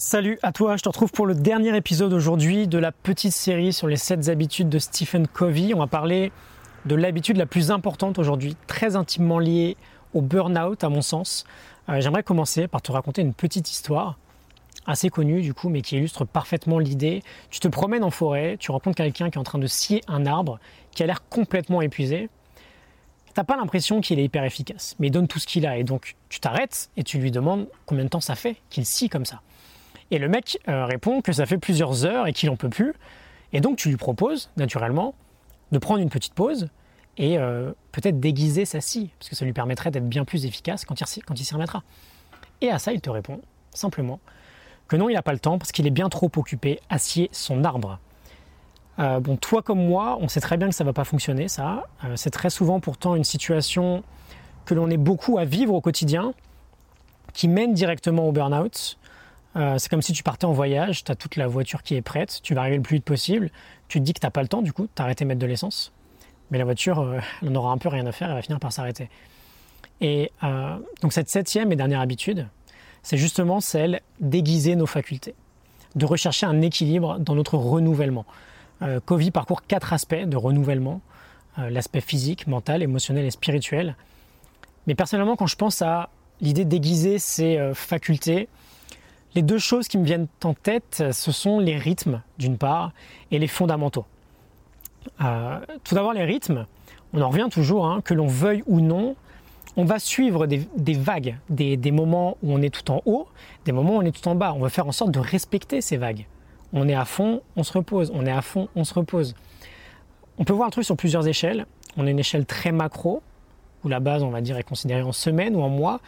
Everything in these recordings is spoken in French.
Salut à toi, je te retrouve pour le dernier épisode aujourd'hui de la petite série sur les 7 habitudes de Stephen Covey. On va parler de l'habitude la plus importante aujourd'hui, très intimement liée au burn-out à mon sens. Euh, j'aimerais commencer par te raconter une petite histoire, assez connue du coup, mais qui illustre parfaitement l'idée. Tu te promènes en forêt, tu rencontres quelqu'un qui est en train de scier un arbre, qui a l'air complètement épuisé. T'as pas l'impression qu'il est hyper efficace, mais il donne tout ce qu'il a. Et donc tu t'arrêtes et tu lui demandes combien de temps ça fait qu'il scie comme ça. Et le mec euh, répond que ça fait plusieurs heures et qu'il en peut plus. Et donc tu lui proposes, naturellement, de prendre une petite pause et euh, peut-être déguiser sa scie, parce que ça lui permettrait d'être bien plus efficace quand il, quand il s'y remettra. Et à ça, il te répond simplement que non, il n'a pas le temps parce qu'il est bien trop occupé à scier son arbre. Euh, bon, toi comme moi, on sait très bien que ça ne va pas fonctionner, ça. c'est très souvent pourtant une situation que l'on est beaucoup à vivre au quotidien, qui mène directement au burn-out. Euh, c'est comme si tu partais en voyage, tu as toute la voiture qui est prête, tu vas arriver le plus vite possible, tu te dis que tu n'as pas le temps du coup, tu arrêté de mettre de l'essence, mais la voiture, euh, elle n'aura un peu rien à faire, elle va finir par s'arrêter. Et euh, donc cette septième et dernière habitude, c'est justement celle d'aiguiser nos facultés, de rechercher un équilibre dans notre renouvellement. Covey parcourt quatre aspects de renouvellement, l'aspect physique, mental, émotionnel et spirituel. Mais personnellement, quand je pense à l'idée d'aiguiser ces facultés, les deux choses qui me viennent en tête, ce sont les rythmes, d'une part, et les fondamentaux. Euh, tout d'abord, les rythmes, on en revient toujours, hein, que l'on veuille ou non, on va suivre des, vagues, des, moments où on est tout en haut, des moments où on est tout en bas. On va faire en sorte de respecter ces vagues. On est à fond, on se repose. On est à fond, on se repose. On peut voir un truc sur plusieurs échelles. On a une échelle très macro, où la base, on va dire, est considérée en semaines ou en mois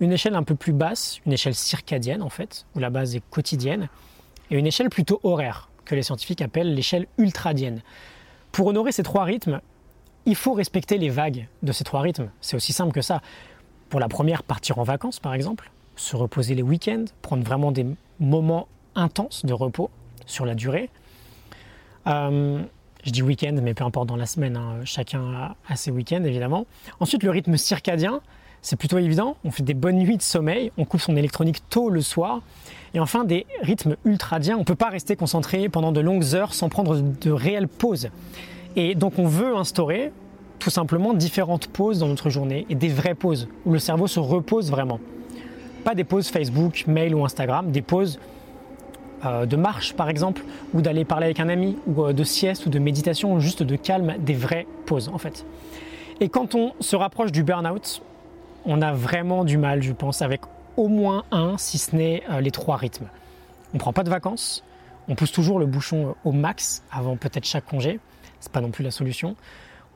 une échelle un peu plus basse, une échelle circadienne en fait, où la base est quotidienne, et une échelle plutôt horaire, que les scientifiques appellent l'échelle ultradienne. Pour honorer ces trois rythmes, il faut respecter les vagues de ces trois rythmes. C'est aussi simple que ça. Pour la première, partir en vacances par exemple, se reposer les week-ends, prendre vraiment des moments intenses de repos sur la durée. Euh, je dis week-end, mais peu importe dans la semaine, hein, chacun a ses week-ends évidemment. Ensuite, le rythme circadien, c'est plutôt évident. On fait des bonnes nuits de sommeil, on coupe son électronique tôt le soir. Et enfin, des rythmes ultradiens. On ne peut pas rester concentré pendant de longues heures sans prendre de réelles pauses. Et donc, on veut instaurer tout simplement différentes pauses dans notre journée et des vraies pauses où le cerveau se repose vraiment. Pas des pauses Facebook, mail ou Instagram, des pauses euh, de marche par exemple, ou d'aller parler avec un ami, ou euh, de sieste ou de méditation, juste de calme, des vraies pauses en fait. Et quand on se rapproche du burn-out, on a vraiment du mal, je pense, avec au moins un, si ce n'est euh, les trois rythmes. On prend pas de vacances, on pousse toujours le bouchon euh, au max avant peut-être chaque congé, c'est pas non plus la solution.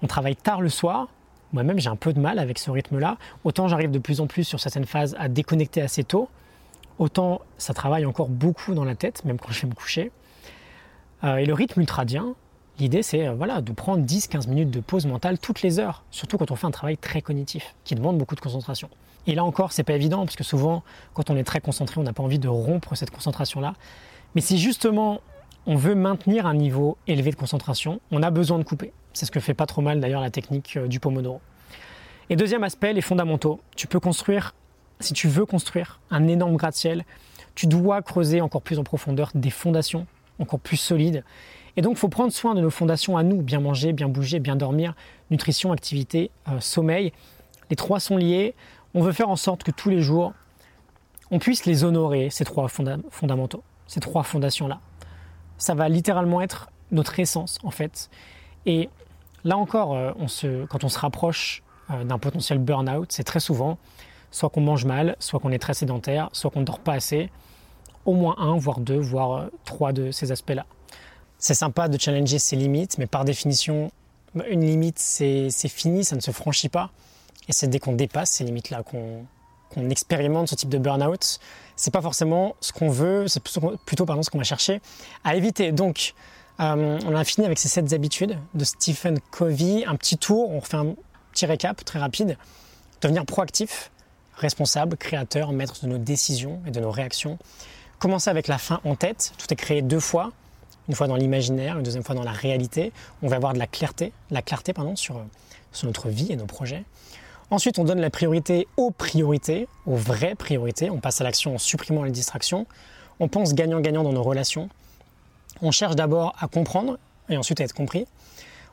On travaille tard le soir, moi-même j'ai un peu de mal avec ce rythme-là. Autant j'arrive de plus en plus sur certaines phases à déconnecter assez tôt, autant ça travaille encore beaucoup dans la tête, même quand je vais me coucher. Euh, et le rythme ultradien, L'idée, c'est euh, voilà, de prendre 10-15 minutes de pause mentale toutes les heures, surtout quand on fait un travail très cognitif, qui demande beaucoup de concentration. Et là encore, c'est pas évident, parce que souvent, quand on est très concentré, on n'a pas envie de rompre cette concentration-là. Mais si justement on veut maintenir un niveau élevé de concentration, on a besoin de couper. C'est ce que fait pas trop mal d'ailleurs la technique euh, du Pomodoro. Et deuxième aspect, les fondamentaux. Tu peux construire, si tu veux construire un énorme gratte-ciel, tu dois creuser encore plus en profondeur des fondations encore plus solides. Et donc, il faut prendre soin de nos fondations à nous, bien manger, bien bouger, bien dormir, nutrition, activité, euh, sommeil. Les trois sont liés. On veut faire en sorte que tous les jours, on puisse les honorer, ces trois fondamentaux, ces trois fondations-là. Ça va littéralement être notre essence, en fait. Et là encore, euh, quand on se rapproche euh, d'un potentiel burn-out, c'est très souvent soit qu'on mange mal, soit qu'on est très sédentaire, soit qu'on ne dort pas assez. Au moins un, voire deux, voire trois de ces aspects-là c'est sympa de challenger ses limites, mais par définition, une limite, c'est fini, ça ne se franchit pas. Et c'est dès qu'on dépasse ces limites-là, qu'on expérimente ce type de burn-out, c'est pas forcément ce qu'on veut, c'est plutôt, pardon, ce qu'on va chercher à éviter. Donc, euh, on a fini avec ces sept habitudes de Stephen Covey. Un petit tour, on refait un petit récap très rapide. Devenir proactif, responsable, créateur, maître de nos décisions et de nos réactions. Commencer avec la fin en tête. Tout est créé deux fois une fois dans l'imaginaire, une deuxième fois dans la réalité. On va avoir de la clarté, la clarté pardon, sur, sur notre vie et nos projets. Ensuite, on donne la priorité aux priorités, aux vraies priorités. On passe à l'action en supprimant les distractions. On pense gagnant-gagnant dans nos relations. On cherche d'abord à comprendre et ensuite à être compris.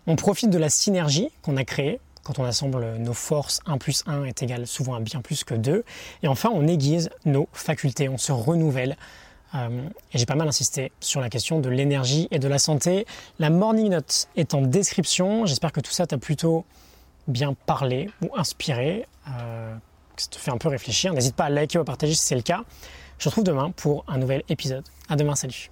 On profite de la synergie qu'on a créée. Quand on assemble nos forces, 1 plus 1 est égal souvent à bien plus que 2. Et enfin, on aiguise nos facultés, on se renouvelle. Euh, et j'ai pas mal insisté sur la question de l'énergie et de la santé. La morning note est en description. J'espère que tout ça t'a plutôt bien parlé ou inspiré, euh, que ça te fait un peu réfléchir. N'hésite pas à liker ou à partager si c'est le cas. Je te retrouve demain pour un nouvel épisode. À demain, salut